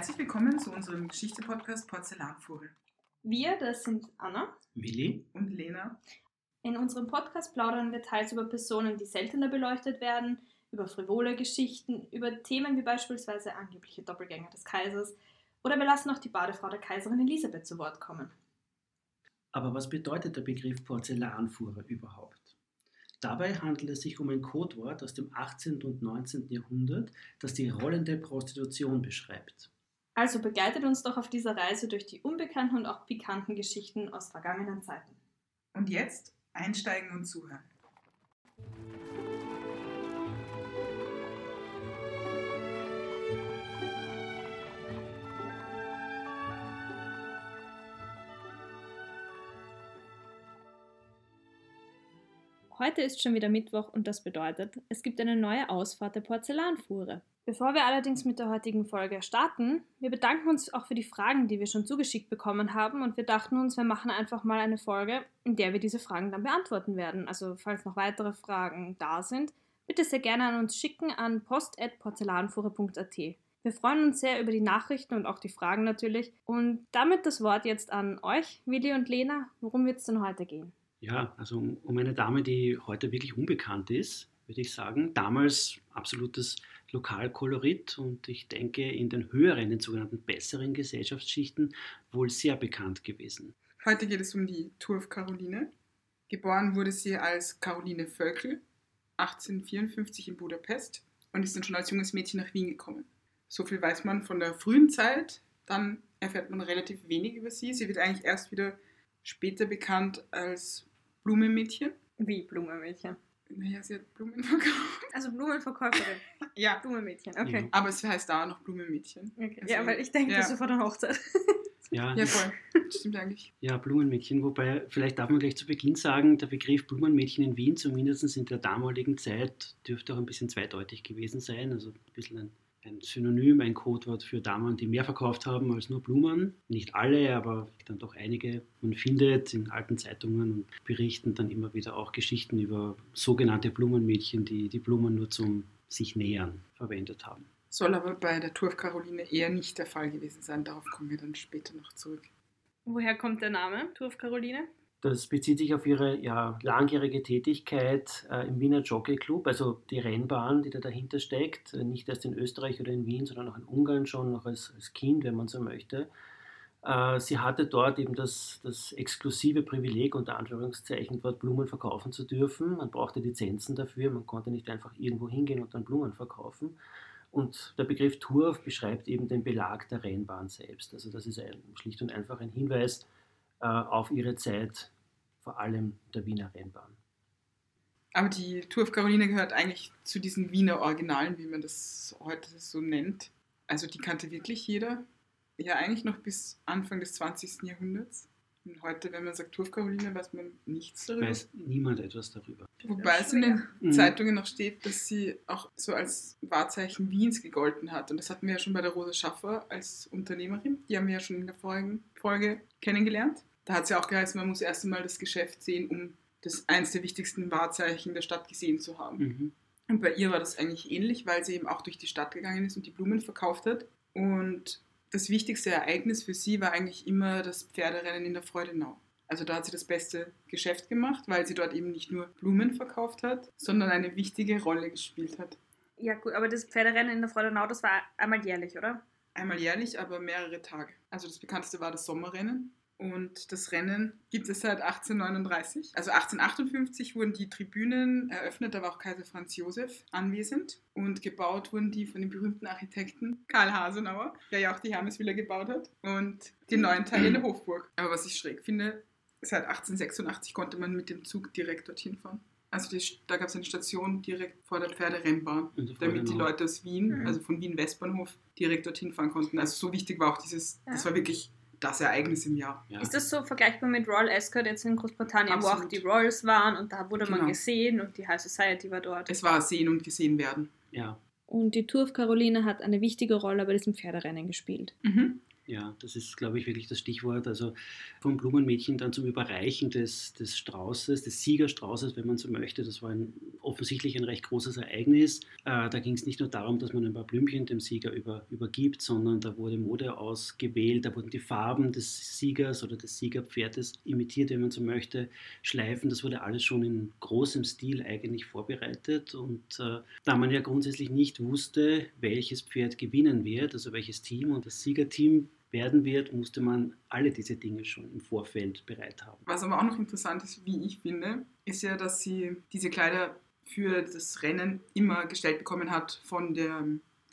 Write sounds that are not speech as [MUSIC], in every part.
Herzlich willkommen zu unserem Geschichte-Podcast Porzellanfuhre. Wir, das sind Anna Willi und Lena. In unserem Podcast plaudern wir teils über Personen, die seltener beleuchtet werden, über frivole Geschichten, über Themen wie beispielsweise angebliche Doppelgänger des Kaisers oder wir lassen auch die Badefrau der Kaiserin Elisabeth zu Wort kommen. Aber was bedeutet der Begriff Porzellanfuhrer überhaupt? Dabei handelt es sich um ein Codewort aus dem 18. und 19. Jahrhundert, das die rollende Prostitution beschreibt. Also begleitet uns doch auf dieser Reise durch die unbekannten und auch pikanten Geschichten aus vergangenen Zeiten. Und jetzt einsteigen und zuhören. Heute ist schon wieder Mittwoch und das bedeutet, es gibt eine neue Ausfahrt der Porzellanfuhre. Bevor wir allerdings mit der heutigen Folge starten, wir bedanken uns auch für die Fragen, die wir schon zugeschickt bekommen haben und wir dachten uns, wir machen einfach mal eine Folge, in der wir diese Fragen dann beantworten werden. Also falls noch weitere Fragen da sind, bitte sehr gerne an uns schicken an post.porzellanfuhre.at. Wir freuen uns sehr über die Nachrichten und auch die Fragen natürlich. Und damit das Wort jetzt an euch, Willi und Lena. Worum wird es denn heute gehen? Ja, also um, um eine Dame, die heute wirklich unbekannt ist, würde ich sagen. Damals absolutes Lokalkolorit und ich denke in den höheren, den sogenannten besseren Gesellschaftsschichten wohl sehr bekannt gewesen. Heute geht es um die Turf Caroline. Geboren wurde sie als Caroline Völkel 1854 in Budapest und ist dann schon als junges Mädchen nach Wien gekommen. So viel weiß man von der frühen Zeit, dann erfährt man relativ wenig über sie. Sie wird eigentlich erst wieder später bekannt als Blumenmädchen. Wie Blumenmädchen? Naja, sie hat Blumen verkauft. Also Blumenverkäuferin. [LAUGHS] ja. Blumenmädchen, okay. Ja. Aber es heißt da noch Blumenmädchen. Okay. Also, ja, weil ich denke, ja. das ist vor der Hochzeit. [LAUGHS] Ja. ja, voll. Stimmt eigentlich. Ja, Blumenmädchen. Wobei, vielleicht darf man gleich zu Beginn sagen, der Begriff Blumenmädchen in Wien, zumindest in der damaligen Zeit, dürfte auch ein bisschen zweideutig gewesen sein. Also ein bisschen ein ein Synonym, ein Codewort für Damen, die mehr verkauft haben als nur Blumen. Nicht alle, aber dann doch einige. Man findet in alten Zeitungen und Berichten dann immer wieder auch Geschichten über sogenannte Blumenmädchen, die die Blumen nur zum sich nähern verwendet haben. Soll aber bei der Turf Caroline eher nicht der Fall gewesen sein. Darauf kommen wir dann später noch zurück. Woher kommt der Name Turf Caroline? Das bezieht sich auf ihre ja, langjährige Tätigkeit äh, im Wiener Jockey Club, also die Rennbahn, die da dahinter steckt, äh, nicht erst in Österreich oder in Wien, sondern auch in Ungarn schon, noch als, als Kind, wenn man so möchte. Äh, sie hatte dort eben das, das exklusive Privileg, unter Anführungszeichen, dort Blumen verkaufen zu dürfen. Man brauchte Lizenzen dafür, man konnte nicht einfach irgendwo hingehen und dann Blumen verkaufen. Und der Begriff Turf beschreibt eben den Belag der Rennbahn selbst. Also das ist ein, schlicht und einfach ein Hinweis auf ihre Zeit, vor allem der Wiener Rennbahn. Aber die Tour of Caroline gehört eigentlich zu diesen Wiener Originalen, wie man das heute so nennt. Also die kannte wirklich jeder. Ja, eigentlich noch bis Anfang des 20. Jahrhunderts. Und heute, wenn man sagt Tour of Caroline, weiß man nichts darüber. Weiß niemand etwas darüber. Wobei es in den mhm. Zeitungen noch steht, dass sie auch so als Wahrzeichen Wiens gegolten hat. Und das hatten wir ja schon bei der Rosa Schaffer als Unternehmerin. Die haben wir ja schon in der vorigen Folge kennengelernt da hat es ja auch geheißen, man muss erst einmal das Geschäft sehen, um das eines der wichtigsten Wahrzeichen der Stadt gesehen zu haben. Mhm. Und bei ihr war das eigentlich ähnlich, weil sie eben auch durch die Stadt gegangen ist und die Blumen verkauft hat. Und das wichtigste Ereignis für sie war eigentlich immer das Pferderennen in der Freudenau. Also da hat sie das beste Geschäft gemacht, weil sie dort eben nicht nur Blumen verkauft hat, sondern eine wichtige Rolle gespielt hat. Ja gut, aber das Pferderennen in der Freudenau, das war einmal jährlich, oder? Einmal jährlich, aber mehrere Tage. Also das bekannteste war das Sommerrennen. Und das Rennen gibt es seit 1839. Also 1858 wurden die Tribünen eröffnet, da war auch Kaiser Franz Josef anwesend. Und gebaut wurden die von dem berühmten Architekten Karl Hasenauer, der ja auch die Hermesvilla gebaut hat. Und die neuen Teile der Hofburg. Aber was ich schräg finde, seit 1886 konnte man mit dem Zug direkt dorthin fahren. Also die, da gab es eine Station direkt vor der Pferderennbahn, damit die Leute aus Wien, mhm. also von Wien Westbahnhof, direkt dorthin fahren konnten. Also so wichtig war auch dieses, das war wirklich das Ereignis im Jahr. Ja. Ist das so vergleichbar mit Royal Ascot jetzt in Großbritannien, Absolut. wo auch die Royals waren und da wurde genau. man gesehen und die High Society war dort? Es war sehen und gesehen werden. Ja. Und die Tour of Caroline hat eine wichtige Rolle bei diesem Pferderennen gespielt. Mhm. Ja, das ist, glaube ich, wirklich das Stichwort. Also vom Blumenmädchen dann zum Überreichen des, des Straußes, des Siegerstraußes, wenn man so möchte. Das war ein, offensichtlich ein recht großes Ereignis. Äh, da ging es nicht nur darum, dass man ein paar Blümchen dem Sieger über, übergibt, sondern da wurde Mode ausgewählt, da wurden die Farben des Siegers oder des Siegerpferdes imitiert, wenn man so möchte, Schleifen. Das wurde alles schon in großem Stil eigentlich vorbereitet. Und äh, da man ja grundsätzlich nicht wusste, welches Pferd gewinnen wird, also welches Team und das Siegerteam werden wird, musste man alle diese Dinge schon im Vorfeld bereit haben. Was aber auch noch interessant ist, wie ich finde, ist ja, dass sie diese Kleider für das Rennen immer gestellt bekommen hat von der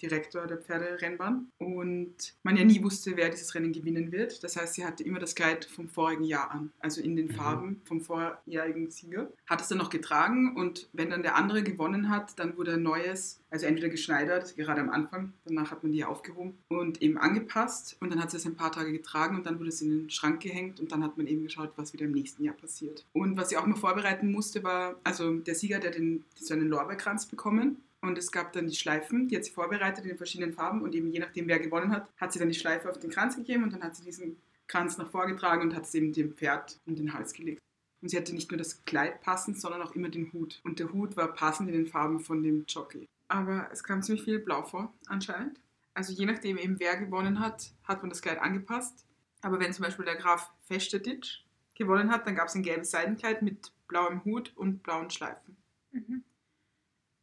Direktor der Pferderennbahn und man ja nie wusste, wer dieses Rennen gewinnen wird. Das heißt, sie hatte immer das Kleid vom vorigen Jahr an, also in den mhm. Farben vom vorjährigen Sieger. Hat es dann noch getragen und wenn dann der andere gewonnen hat, dann wurde ein neues, also entweder geschneidert, gerade am Anfang, danach hat man die aufgehoben und eben angepasst und dann hat sie es ein paar Tage getragen und dann wurde es in den Schrank gehängt und dann hat man eben geschaut, was wieder im nächsten Jahr passiert. Und was sie auch immer vorbereiten musste, war, also der Sieger, der den, so einen Lorbeerkranz bekommen und es gab dann die Schleifen, die hat sie vorbereitet in den verschiedenen Farben und eben je nachdem, wer gewonnen hat, hat sie dann die Schleife auf den Kranz gegeben und dann hat sie diesen Kranz nach vorgetragen und hat es eben dem Pferd um den Hals gelegt. Und sie hatte nicht nur das Kleid passend, sondern auch immer den Hut. Und der Hut war passend in den Farben von dem Jockey. Aber es kam ziemlich viel Blau vor, anscheinend. Also je nachdem eben, wer gewonnen hat, hat man das Kleid angepasst. Aber wenn zum Beispiel der Graf Festeditsch gewonnen hat, dann gab es ein gelbes Seidenkleid mit blauem Hut und blauen Schleifen. Mhm.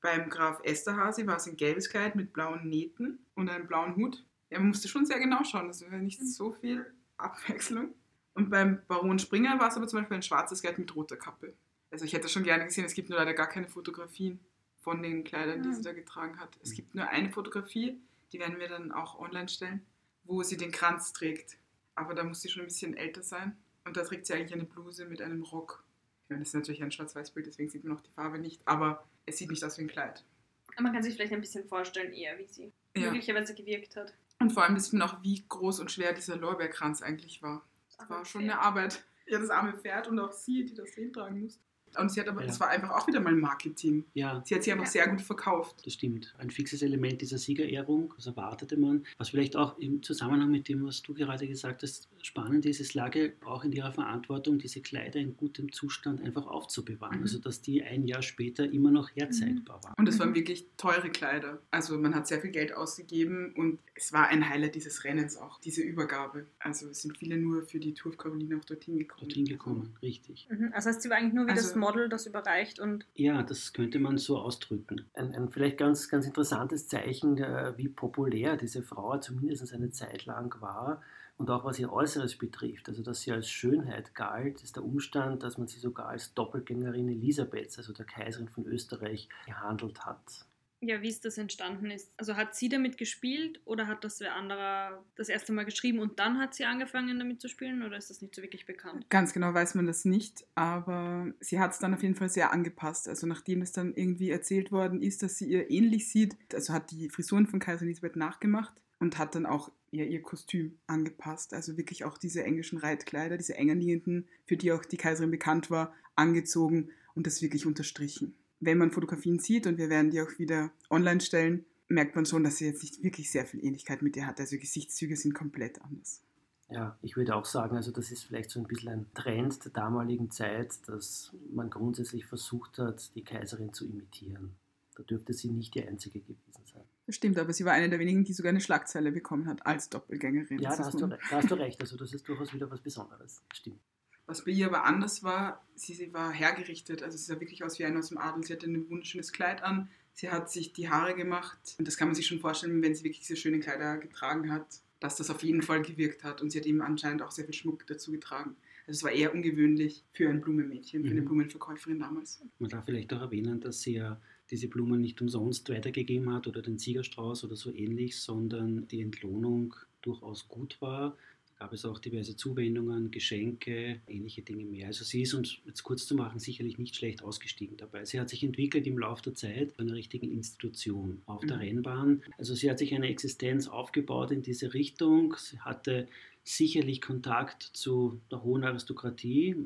Beim Graf Esterhazy war es ein gelbes Kleid mit blauen Nähten und einem blauen Hut. Er musste schon sehr genau schauen, das war nicht so viel Abwechslung. Und beim Baron Springer war es aber zum Beispiel ein schwarzes Kleid mit roter Kappe. Also ich hätte schon gerne gesehen, es gibt nur leider gar keine Fotografien von den Kleidern, die sie da getragen hat. Es gibt nur eine Fotografie, die werden wir dann auch online stellen, wo sie den Kranz trägt. Aber da muss sie schon ein bisschen älter sein. Und da trägt sie eigentlich eine Bluse mit einem Rock. Ja, das ist natürlich ein Schwarz-Weiß-Bild, deswegen sieht man auch die Farbe nicht. Aber es sieht nicht aus wie ein Kleid. Man kann sich vielleicht ein bisschen vorstellen, eher wie sie ja. möglicherweise gewirkt hat. Und vor allem wissen wir auch, wie groß und schwer dieser Lorbeerkranz eigentlich war. Das war schon eine Arbeit. Ja, das arme Pferd und auch sie, die das hintragen musste. Und sie hat aber, ja. das war einfach auch wieder mal Marketing. Ja. Sie hat sie einfach ja. sehr gut verkauft. Das stimmt. Ein fixes Element dieser Siegerehrung, das erwartete man. Was vielleicht auch im Zusammenhang mit dem, was du gerade gesagt hast, spannend ist, es lag auch in ihrer Verantwortung, diese Kleider in gutem Zustand einfach aufzubewahren. Mhm. Also, dass die ein Jahr später immer noch herzeigbar waren. Und es waren wirklich teure Kleider. Also, man hat sehr viel Geld ausgegeben und es war ein Highlight dieses Rennens auch, diese Übergabe. Also, es sind viele nur für die Tour of Carolina auch dorthin gekommen. Dorthin gekommen, richtig. Mhm. Also, heißt, sie war eigentlich nur wie also, das Model, das überreicht und. Ja, das könnte man so ausdrücken. Ein, ein vielleicht ganz, ganz interessantes Zeichen, äh, wie populär diese Frau zumindest eine Zeit lang war und auch was ihr Äußeres betrifft, also dass sie als Schönheit galt, ist der Umstand, dass man sie sogar als Doppelgängerin Elisabeths, also der Kaiserin von Österreich, gehandelt hat. Ja, wie es das entstanden ist. Also hat sie damit gespielt oder hat das wer anderer das erste Mal geschrieben und dann hat sie angefangen damit zu spielen oder ist das nicht so wirklich bekannt? Ganz genau weiß man das nicht, aber sie hat es dann auf jeden Fall sehr angepasst. Also nachdem es dann irgendwie erzählt worden ist, dass sie ihr ähnlich sieht, also hat die Frisuren von Kaiserin Elisabeth nachgemacht und hat dann auch ihr, ihr Kostüm angepasst. Also wirklich auch diese englischen Reitkleider, diese enger liegenden, für die auch die Kaiserin bekannt war, angezogen und das wirklich unterstrichen wenn man Fotografien sieht, und wir werden die auch wieder online stellen, merkt man schon, dass sie jetzt nicht wirklich sehr viel Ähnlichkeit mit ihr hat. Also Gesichtszüge sind komplett anders. Ja, ich würde auch sagen, also das ist vielleicht so ein bisschen ein Trend der damaligen Zeit, dass man grundsätzlich versucht hat, die Kaiserin zu imitieren. Da dürfte sie nicht die einzige gewesen sein. Das stimmt, aber sie war eine der wenigen, die sogar eine Schlagzeile bekommen hat als Doppelgängerin. Ja, da hast, du, da hast, du, recht. Also das ist durchaus wieder was Besonderes. Stimmt. Was bei ihr aber anders war, sie, sie war hergerichtet. Also sie sah wirklich aus wie eine aus dem Adel. Sie hatte ein wunderschönes Kleid an. Sie hat sich die Haare gemacht. Und das kann man sich schon vorstellen, wenn sie wirklich diese schönen Kleider getragen hat, dass das auf jeden Fall gewirkt hat. Und sie hat eben anscheinend auch sehr viel Schmuck dazu getragen. Also es war eher ungewöhnlich für ein Blumenmädchen, für eine mhm. Blumenverkäuferin damals. Man darf vielleicht auch erwähnen, dass sie ja diese Blumen nicht umsonst weitergegeben hat oder den Siegerstrauß oder so ähnlich, sondern die Entlohnung durchaus gut war gab es auch diverse Zuwendungen, Geschenke, ähnliche Dinge mehr. Also sie ist, um es jetzt kurz zu machen, sicherlich nicht schlecht ausgestiegen dabei. Sie hat sich entwickelt im Laufe der Zeit zu einer richtigen Institution auf der mhm. Rennbahn. Also sie hat sich eine Existenz aufgebaut in diese Richtung. Sie hatte sicherlich Kontakt zu der hohen Aristokratie.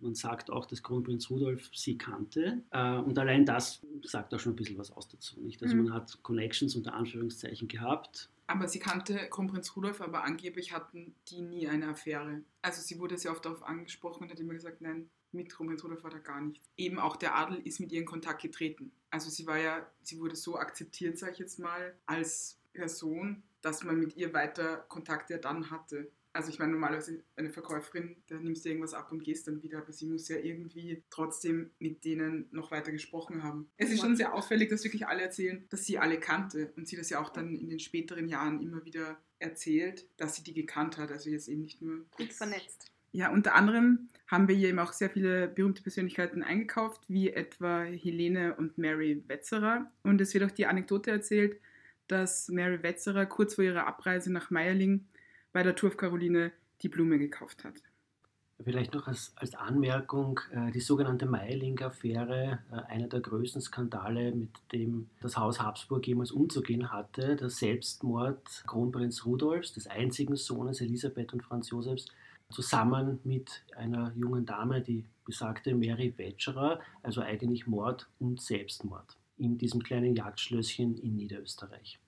Man sagt auch, dass Kronprinz Rudolf sie kannte. Äh, und allein das sagt auch schon ein bisschen was aus dazu. Nicht? Also mhm. man hat Connections unter Anführungszeichen gehabt Aber sie kannte Kronprinz Rudolf, aber angeblich hatten die nie eine Affäre. Also sie wurde sehr oft darauf angesprochen und hat immer gesagt, nein, mit Kronprinz Rudolf war da gar nichts. Eben auch der Adel ist mit ihr in Kontakt getreten. Also sie war ja, sie wurde so akzeptiert, sage ich jetzt mal, als Person, dass man mit ihr weiter Kontakte dann hatte. Also ich meine, normalerweise eine Verkäuferin, da nimmst du irgendwas ab und gehst dann wieder, aber sie muss ja irgendwie trotzdem mit denen noch weiter gesprochen haben. Es ist schon sehr auffällig, dass wirklich alle erzählen, dass sie alle kannte und sie das ja auch dann in den späteren Jahren immer wieder erzählt, dass sie die gekannt hat. Also jetzt eben nicht nur gut vernetzt. Ja, unter anderem haben wir hier eben auch sehr viele berühmte Persönlichkeiten eingekauft, wie etwa Helene und Mary Wetzerer. Und es wird auch die Anekdote erzählt, dass Mary Wetzerer kurz vor ihrer Abreise nach Meierling bei der Turf Caroline die Blume gekauft hat. Vielleicht noch als, als Anmerkung, äh, die sogenannte Meiling-Affäre, äh, einer der größten Skandale, mit dem das Haus Habsburg jemals umzugehen hatte, der Selbstmord Kronprinz Rudolfs, des einzigen Sohnes Elisabeth und Franz Josefs, zusammen mit einer jungen Dame, die besagte Mary Wetscherer, also eigentlich Mord und Selbstmord in diesem kleinen Jagdschlösschen in Niederösterreich.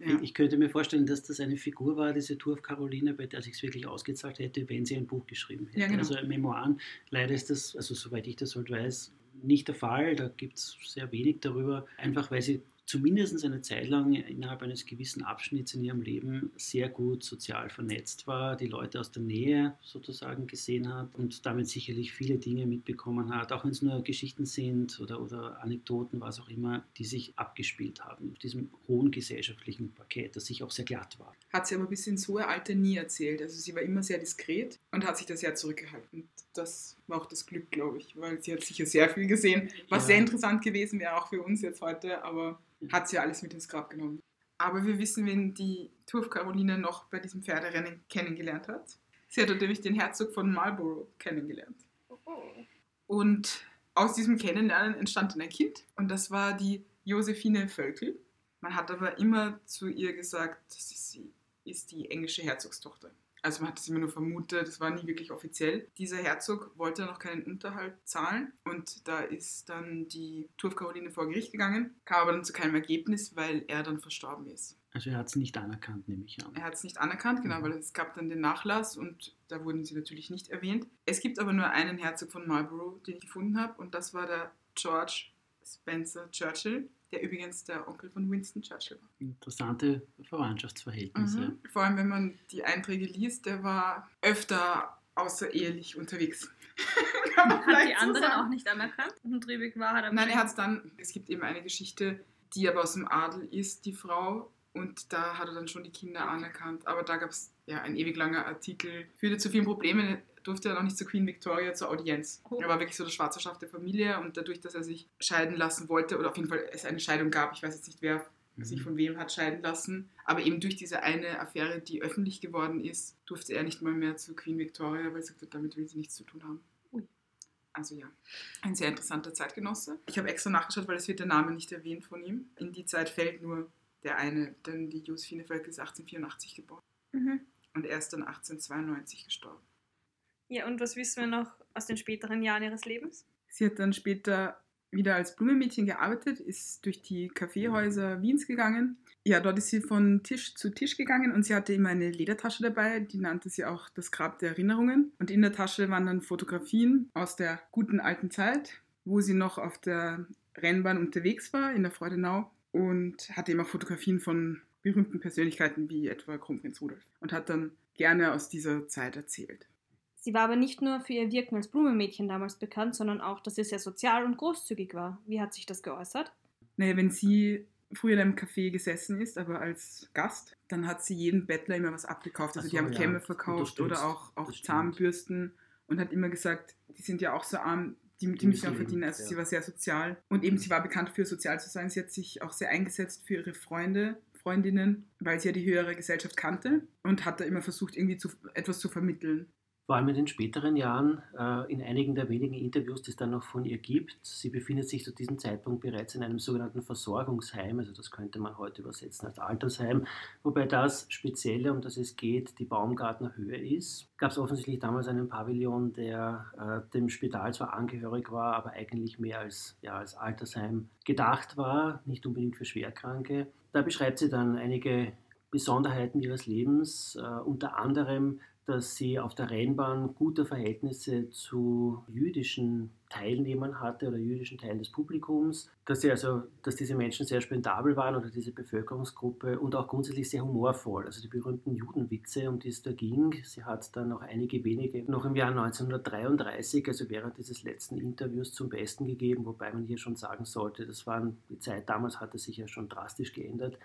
Ja. Ich könnte mir vorstellen, dass das eine Figur war, diese Turf Caroline, bei der sich es wirklich ausgezahlt hätte, wenn sie ein Buch geschrieben hätte. Ja, genau. Also Memoiren. Leider ist das, also soweit ich das halt weiß, nicht der Fall. Da gibt es sehr wenig darüber, einfach weil sie zumindest eine Zeit lang innerhalb eines gewissen Abschnitts in ihrem Leben sehr gut sozial vernetzt war, die Leute aus der Nähe sozusagen gesehen hat und damit sicherlich viele Dinge mitbekommen hat, auch wenn es nur Geschichten sind oder, oder Anekdoten, was auch immer, die sich abgespielt haben auf diesem hohen gesellschaftlichen Parkett, das sich auch sehr glatt war. Hat sie aber bis ins hohe Alter nie erzählt. Also sie war immer sehr diskret und hat sich da sehr zurückgehalten. Das war auch das Glück, glaube ich, weil sie hat sicher sehr viel gesehen, was ja. sehr interessant gewesen wäre auch für uns jetzt heute, aber hat sie alles mit ins Grab genommen. Aber wir wissen, wen die Turf Caroline noch bei diesem Pferderennen kennengelernt hat. Sie hat natürlich den Herzog von Marlborough kennengelernt. Oh. Und aus diesem Kennenlernen entstand dann ein Kind und das war die Josephine Völkel. Man hat aber immer zu ihr gesagt, sie ist die englische Herzogstochter. Also man hat es immer nur vermutet, das war nie wirklich offiziell. Dieser Herzog wollte noch keinen Unterhalt zahlen und da ist dann die Turf Caroline vor Gericht gegangen, kam aber dann zu keinem Ergebnis, weil er dann verstorben ist. Also er hat es nicht anerkannt, nehme ich an. Er hat es nicht anerkannt, genau, mhm. weil es gab dann den Nachlass und da wurden sie natürlich nicht erwähnt. Es gibt aber nur einen Herzog von Marlborough, den ich gefunden habe und das war der George Spencer Churchill der übrigens der Onkel von Winston Churchill war. Interessante Verwandtschaftsverhältnisse. Mhm. Vor allem, wenn man die Einträge liest, der war öfter außerehelich unterwegs. [LAUGHS] hat die anderen sagen. auch nicht anerkannt? Und Rübig war hat Nein, er hat es dann, es gibt eben eine Geschichte, die aber aus dem Adel ist, die Frau, und da hat er dann schon die Kinder anerkannt. Aber da gab es ja ein ewig langer Artikel, führte zu vielen Problemen durfte er noch nicht zu Queen Victoria zur Audienz. Oh. Er war wirklich so das schwarze Schaf der Familie und dadurch, dass er sich scheiden lassen wollte, oder auf jeden Fall es eine Scheidung gab, ich weiß jetzt nicht, wer mhm. sich von wem hat scheiden lassen, aber eben durch diese eine Affäre, die öffentlich geworden ist, durfte er nicht mal mehr zu Queen Victoria, weil er sagte, damit will sie nichts zu tun haben. Also ja, ein sehr interessanter Zeitgenosse. Ich habe extra nachgeschaut, weil es wird der Name nicht erwähnt von ihm. In die Zeit fällt nur der eine, denn die Josephine Völkel ist 1884 geboren. Mhm. Und er ist dann 1892 gestorben. Ja, und was wissen wir noch aus den späteren Jahren ihres Lebens? Sie hat dann später wieder als Blumenmädchen gearbeitet, ist durch die Kaffeehäuser Wiens gegangen. Ja, dort ist sie von Tisch zu Tisch gegangen und sie hatte immer eine Ledertasche dabei, die nannte sie auch das Grab der Erinnerungen. Und in der Tasche waren dann Fotografien aus der guten alten Zeit, wo sie noch auf der Rennbahn unterwegs war, in der Freudenau, und hatte immer Fotografien von berühmten Persönlichkeiten wie etwa Kronprinz Rudolf und hat dann gerne aus dieser Zeit erzählt. Sie war aber nicht nur für ihr Wirken als Blumenmädchen damals bekannt, sondern auch, dass sie sehr sozial und großzügig war. Wie hat sich das geäußert? Naja, wenn sie früher in einem Café gesessen ist, aber als Gast, dann hat sie jedem Bettler immer was abgekauft. Also so, die haben ja, Kämme verkauft oder auch, auch Zahnbürsten und hat immer gesagt, die sind ja auch so arm, die, die müssen auch verdienen. Also ja. sie war sehr sozial. Und eben, sie war bekannt für sozial zu sein. Sie hat sich auch sehr eingesetzt für ihre Freunde, Freundinnen, weil sie ja die höhere Gesellschaft kannte und hat da immer versucht, irgendwie zu, etwas zu vermitteln vor allem in den späteren Jahren, äh, in einigen der wenigen Interviews, die es dann noch von ihr gibt. Sie befindet sich zu diesem Zeitpunkt bereits in einem sogenannten Versorgungsheim, also das könnte man heute übersetzen als Altersheim, wobei das Spezielle, um das es geht, die Baumgartner Höhe ist. Gab es offensichtlich damals einen Pavillon, der äh, dem Spital zwar angehörig war, aber eigentlich mehr als, ja, als Altersheim gedacht war, nicht unbedingt für Schwerkranke. Da beschreibt sie dann einige Besonderheiten ihres Lebens, äh, unter anderem, dass sie auf der Rennbahn gute Verhältnisse zu jüdischen Teilnehmern hatte oder jüdischen Teilen des Publikums, dass, sie also, dass diese Menschen sehr spendabel waren oder diese Bevölkerungsgruppe und auch grundsätzlich sehr humorvoll. Also die berühmten Judenwitze, um die es da ging. Sie hat dann noch einige wenige noch im Jahr 1933, also während dieses letzten Interviews zum Besten gegeben, wobei man hier schon sagen sollte, das waren, die Zeit damals hatte sich ja schon drastisch geändert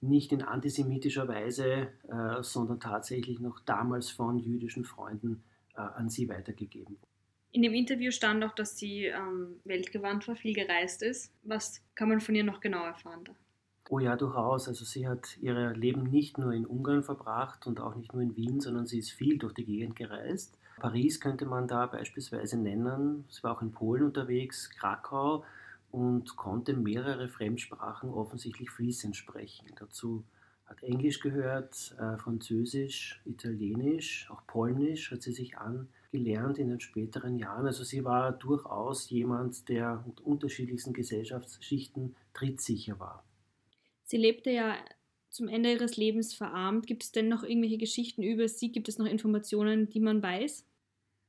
nicht in antisemitischer Weise, äh, sondern tatsächlich noch damals von jüdischen Freunden äh, an sie weitergegeben. In dem Interview stand auch, dass sie ähm, weltgewandt war, viel gereist ist. Was kann man von ihr noch genau erfahren da? Oh ja, durchaus. Also sie hat ihr Leben nicht nur in Ungarn verbracht und auch nicht nur in Wien, sondern sie ist viel durch die Gegend gereist. Paris könnte man da beispielsweise nennen. Sie war auch in Polen unterwegs, Krakau und konnte mehrere Fremdsprachen offensichtlich fließend sprechen. Dazu hat Englisch gehört, äh, Französisch, Italienisch, auch Polnisch hat sie sich angelernt in den späteren Jahren. Also sie war durchaus jemand, der mit unterschiedlichsten Gesellschaftsschichten trittsicher war. Sie lebte ja zum Ende ihres Lebens verarmt. Gibt es denn noch irgendwelche Geschichten über sie? Gibt es noch Informationen, die man weiß?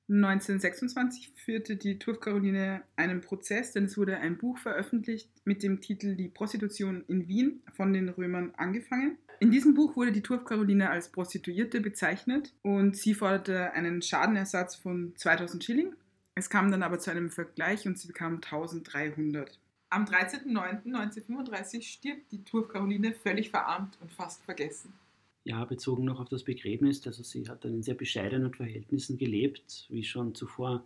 1926 führte die Turf Caroline einen Prozess, denn es wurde ein Buch veröffentlicht mit dem Titel Die Prostitution in Wien von den Römern angefangen. In diesem Buch wurde die Turf Caroline als Prostituierte bezeichnet und sie forderte einen Schadenersatz von 2000 Schilling. Es kam dann aber zu einem Vergleich und sie bekam 1300. Am 13.09.1935 stirbt die Turf Caroline völlig verarmt und fast vergessen ja, bezogen noch auf das Begräbnis, also sie hat dann in sehr bescheidenen Verhältnissen gelebt, wie schon zuvor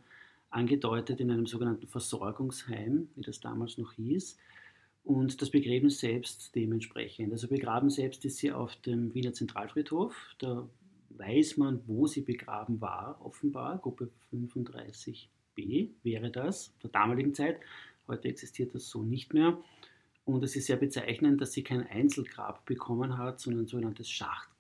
angedeutet, in einem sogenannten Versorgungsheim, wie das damals noch hieß. Und das Begräbnis selbst dementsprechend. Also begraben selbst ist sie auf dem Wiener Zentralfriedhof. Da weiß man, wo sie begraben war, offenbar. Gruppe 35b wäre das, der damaligen Zeit. Heute existiert das so nicht mehr. Und es ist sehr bezeichnend, dass sie kein Einzelgrab bekommen hat, sondern ein sogenanntes Schachtgrab.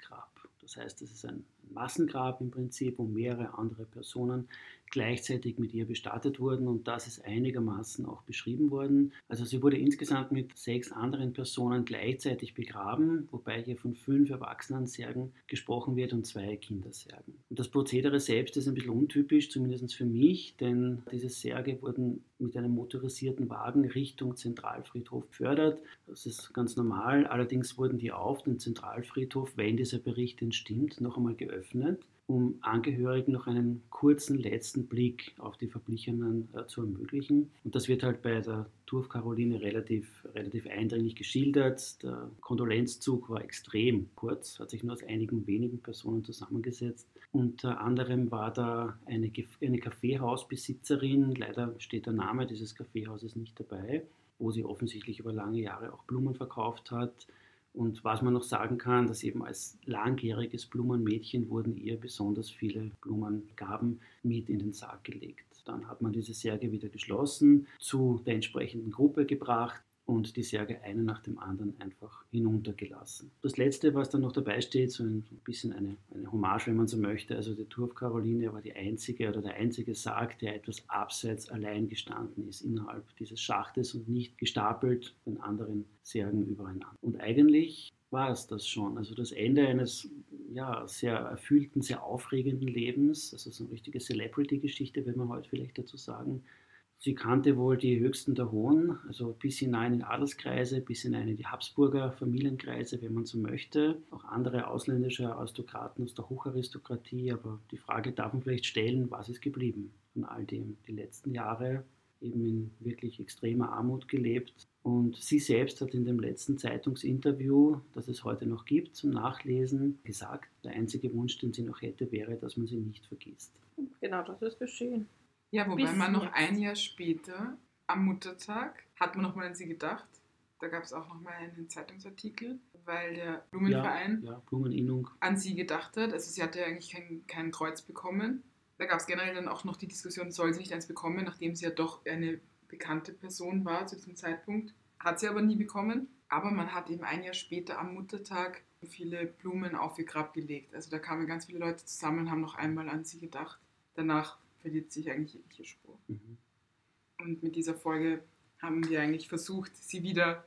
Das heißt, es ist ein Massengrab im Prinzip, wo mehrere andere Personen gleichzeitig mit ihr bestattet wurden und das ist einigermaßen auch beschrieben worden. Also sie wurde insgesamt mit sechs anderen Personen gleichzeitig begraben, wobei hier von fünf Erwachsenensärgen gesprochen wird und zwei Kindersärgen. Und das Prozedere selbst ist ein bisschen untypisch, zumindest für mich, denn diese Särge wurden mit einem motorisierten Wagen Richtung Zentralfriedhof befördert. Das ist ganz normal. Allerdings wurden die auf den Zentralfriedhof, wenn dieser Bericht denn stimmt, noch einmal geöffnet um Angehörigen noch einen kurzen letzten Blick auf die Verblichenen äh, zu ermöglichen. Und das wird halt bei der Turf Caroline relativ, relativ eindringlich geschildert. Der Kondolenzzug war extrem kurz, hat sich nur aus einigen wenigen Personen zusammengesetzt. Unter anderem war da eine, eine Kaffeehausbesitzerin, leider steht der Name dieses Kaffeehauses nicht dabei, wo sie offensichtlich über lange Jahre auch Blumen verkauft hat. Und was man noch sagen kann, dass eben als langjähriges Blumenmädchen wurden ihr besonders viele Blumengaben mit in den Sarg gelegt. Dann hat man diese Särge wieder geschlossen, zu der entsprechenden Gruppe gebracht und die Särge einen nach dem anderen einfach hinuntergelassen. Das letzte, was dann noch dabei steht, so ein bisschen eine, eine Hommage, wenn man so möchte. Also die Turf Caroline war die einzige oder der einzige Sarg, der etwas abseits allein gestanden ist innerhalb dieses Schachtes und nicht gestapelt den anderen Särgen übereinander. Und eigentlich war es das schon. Also das Ende eines ja, sehr erfüllten, sehr aufregenden Lebens, also so eine richtige Celebrity-Geschichte, wenn man heute vielleicht dazu sagen. Sie kannte wohl die höchsten der Hohen, also bis hinein in Adelskreise, bis hinein in die Habsburger Familienkreise, wenn man so möchte. Auch andere ausländische Aristokraten aus der Hocharistokratie. Aber die Frage darf man vielleicht stellen, was ist geblieben von all dem? Die letzten Jahre eben in wirklich extremer Armut gelebt. Und sie selbst hat in dem letzten Zeitungsinterview, das es heute noch gibt, zum Nachlesen gesagt, der einzige Wunsch, den sie noch hätte, wäre, dass man sie nicht vergisst. Genau, das ist geschehen. Ja, wobei Bis man noch jetzt. ein Jahr später, am Muttertag, hat man nochmal an sie gedacht. Da gab es auch nochmal einen Zeitungsartikel, weil der Blumenverein ja, ja, Blumeninnung. an sie gedacht hat. Also sie hatte ja eigentlich kein, kein Kreuz bekommen. Da gab es generell dann auch noch die Diskussion, soll sie nicht eins bekommen, nachdem sie ja doch eine bekannte Person war zu diesem Zeitpunkt. Hat sie aber nie bekommen. Aber man hat eben ein Jahr später am Muttertag viele Blumen auf ihr Grab gelegt. Also da kamen ganz viele Leute zusammen und haben noch einmal an sie gedacht. Danach verliert sich eigentlich jegliche Spur. Mhm. Und mit dieser Folge haben wir eigentlich versucht, sie wieder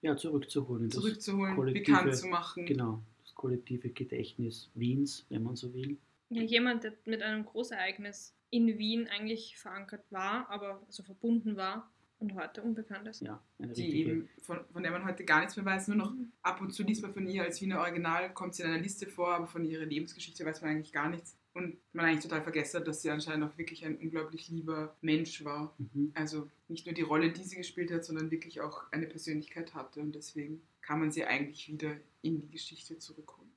ja, zurückzuholen. Zurückzuholen, bekannt zu machen. Genau, das kollektive Gedächtnis Wiens, wenn man so will. Ja, jemand, der mit einem Großereignis in Wien eigentlich verankert war, aber also verbunden war und heute unbekannt ist. Ja, eine Die eben, von, von der man heute gar nichts mehr weiß, nur noch ab und zu liest man von ihr als Wiener Original, kommt sie in einer Liste vor, aber von ihrer Lebensgeschichte weiß man eigentlich gar nichts. Und man eigentlich total vergessen hat, dass sie anscheinend auch wirklich ein unglaublich lieber Mensch war. Mhm. Also nicht nur die Rolle, die sie gespielt hat, sondern wirklich auch eine Persönlichkeit hatte. Und deswegen kann man sie eigentlich wieder in die Geschichte zurückholen.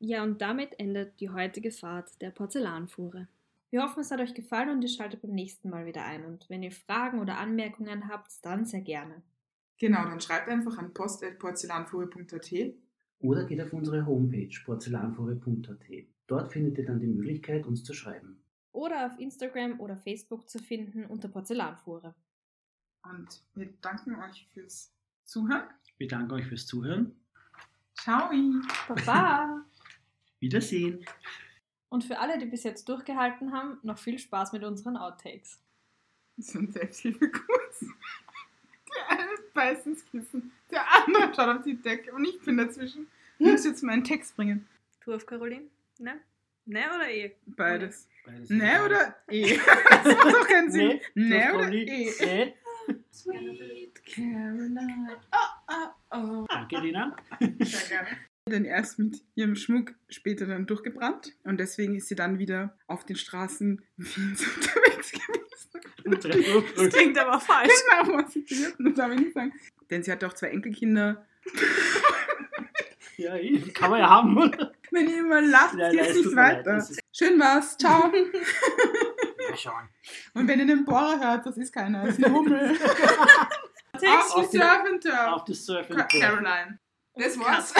Ja, und damit endet die heutige Fahrt der Porzellanfuhre. Wir hoffen, es hat euch gefallen und ihr schaltet beim nächsten Mal wieder ein. Und wenn ihr Fragen oder Anmerkungen habt, dann sehr gerne. Genau, dann schreibt einfach an post.porzellanfuhre.at. Oder geht auf unsere Homepage porzellanfore.at. Dort findet ihr dann die Möglichkeit, uns zu schreiben. Oder auf Instagram oder Facebook zu finden unter Porzellanfuhre. Und wir danken euch fürs Zuhören. Wir danken euch fürs Zuhören. Ciao! Baba! [LAUGHS] Wiedersehen. und für alle, die bis jetzt durchgehalten haben, noch viel Spaß mit unseren Outtakes. Das ist ein Selbsthilfekurs. Der eine beißt ins Kissen, der andere schaut auf die Decke und ich bin dazwischen. Ich muss jetzt meinen Text bringen. Du auf Caroline? Ne? Ne oder eh? Beides. Beides Ne egal. oder eh? [LAUGHS] Das macht doch keinen Sinn. Ne das oder eh? Sweet Caroline. Oh, oh, oh. Danke, Lina. Sehr gerne. Denn erst mit ihrem Schmuck später dann durchgebrannt und deswegen ist sie dann wieder auf den Straßen Wiens [LAUGHS] unterwegs gewesen. Früh. klingt aber falsch. Genau, [LAUGHS] was ich das darf ich nicht sagen. Denn sie hatte auch zwei Enkelkinder. Ja, eh, kann man ja haben, oder? Wenn ihr immer lacht, Nein, geht es nicht leid, weiter. Schön war's. Ciao. [LAUGHS] Und wenn ihr den Bohrer hört, das ist keiner, das ist ein Hummel. [LAUGHS] Text. Auf die Auf die- Surf and Turf. Auf das Surfen. Caroline. Das war's.